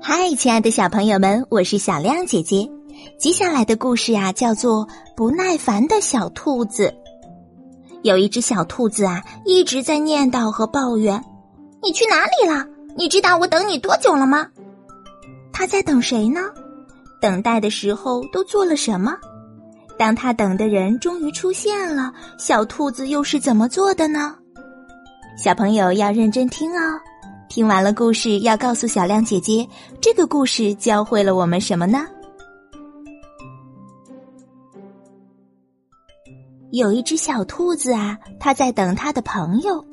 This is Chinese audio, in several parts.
嗨，亲爱的小朋友们，我是小亮姐姐。接下来的故事啊，叫做《不耐烦的小兔子》。有一只小兔子啊，一直在念叨和抱怨：“你去哪里了？你知道我等你多久了吗？”他在等谁呢？等待的时候都做了什么？当他等的人终于出现了，小兔子又是怎么做的呢？小朋友要认真听哦。听完了故事，要告诉小亮姐姐，这个故事教会了我们什么呢？有一只小兔子啊，它在等它的朋友，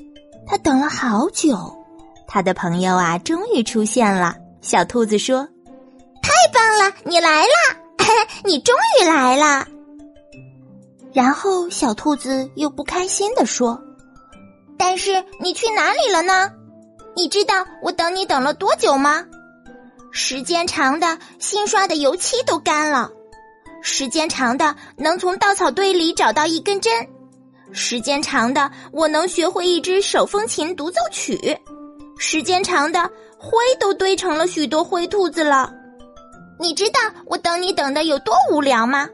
它等了好久，它的朋友啊，终于出现了。小兔子说：“太棒了，你来啦！你终于来了。”然后小兔子又不开心的说：“但是你去哪里了呢？”你知道我等你等了多久吗？时间长的，新刷的油漆都干了；时间长的，能从稻草堆里找到一根针；时间长的，我能学会一支手风琴独奏曲；时间长的，灰都堆成了许多灰兔子了。你知道我等你等的有多无聊吗？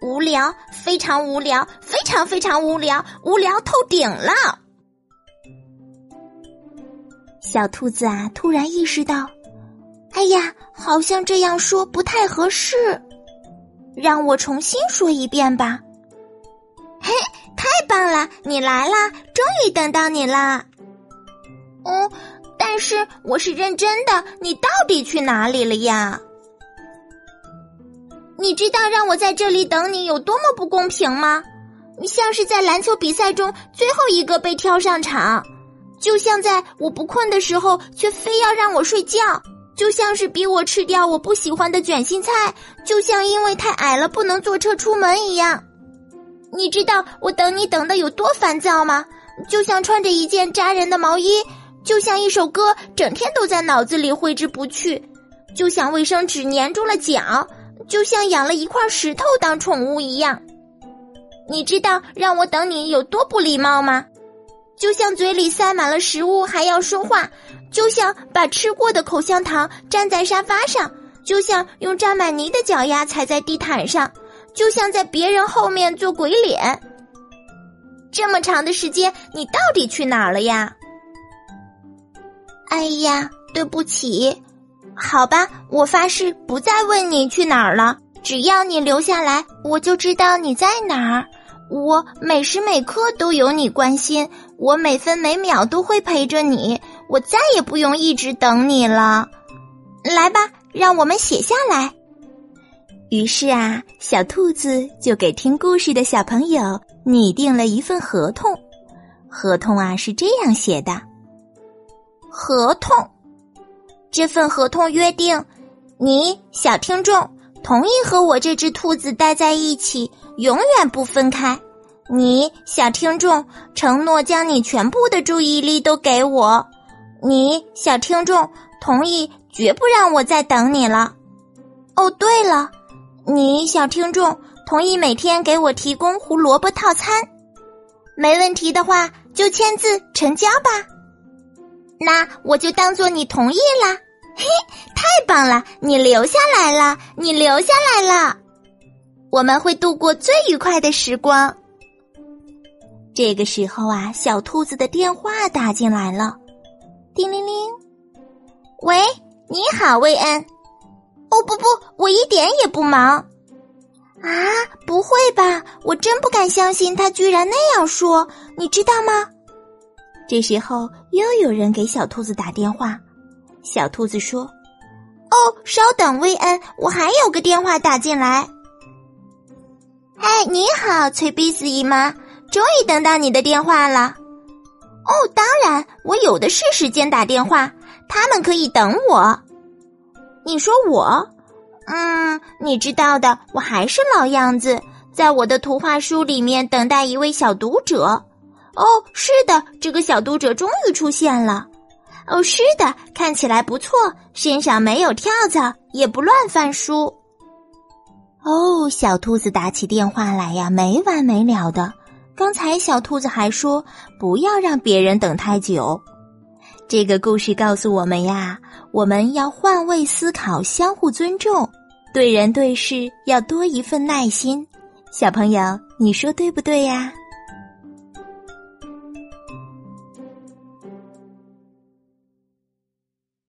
无聊，非常无聊，非常非常无聊，无聊透顶了。小兔子啊，突然意识到，哎呀，好像这样说不太合适，让我重新说一遍吧。嘿，太棒了，你来啦，终于等到你啦。哦，但是我是认真的，你到底去哪里了呀？你知道让我在这里等你有多么不公平吗？你像是在篮球比赛中最后一个被挑上场。就像在我不困的时候，却非要让我睡觉；就像是逼我吃掉我不喜欢的卷心菜；就像因为太矮了不能坐车出门一样。你知道我等你等的有多烦躁吗？就像穿着一件扎人的毛衣，就像一首歌整天都在脑子里挥之不去，就像卫生纸粘住了脚，就像养了一块石头当宠物一样。你知道让我等你有多不礼貌吗？就像嘴里塞满了食物还要说话，就像把吃过的口香糖粘在沙发上，就像用沾满泥的脚丫踩在地毯上，就像在别人后面做鬼脸。这么长的时间，你到底去哪儿了呀？哎呀，对不起，好吧，我发誓不再问你去哪儿了。只要你留下来，我就知道你在哪儿。我每时每刻都有你关心，我每分每秒都会陪着你，我再也不用一直等你了。来吧，让我们写下来。于是啊，小兔子就给听故事的小朋友拟定了一份合同。合同啊是这样写的：合同，这份合同约定，你小听众同意和我这只兔子待在一起。永远不分开，你小听众承诺将你全部的注意力都给我，你小听众同意绝不让我再等你了。哦，对了，你小听众同意每天给我提供胡萝卜套餐，没问题的话就签字成交吧。那我就当做你同意啦。嘿，太棒了，你留下来了，你留下来了。我们会度过最愉快的时光。这个时候啊，小兔子的电话打进来了，叮铃铃。喂，你好，薇恩。哦不不，我一点也不忙。啊，不会吧？我真不敢相信他居然那样说，你知道吗？这时候又有人给小兔子打电话，小兔子说：“哦，稍等，薇恩，我还有个电话打进来。”嗨，你好，崔碧斯姨妈，终于等到你的电话了。哦，当然，我有的是时间打电话，他们可以等我。你说我？嗯，你知道的，我还是老样子，在我的图画书里面等待一位小读者。哦，是的，这个小读者终于出现了。哦，是的，看起来不错，身上没有跳蚤，也不乱翻书。哦，小兔子打起电话来呀，没完没了的。刚才小兔子还说不要让别人等太久，这个故事告诉我们呀，我们要换位思考，相互尊重，对人对事要多一份耐心。小朋友，你说对不对呀？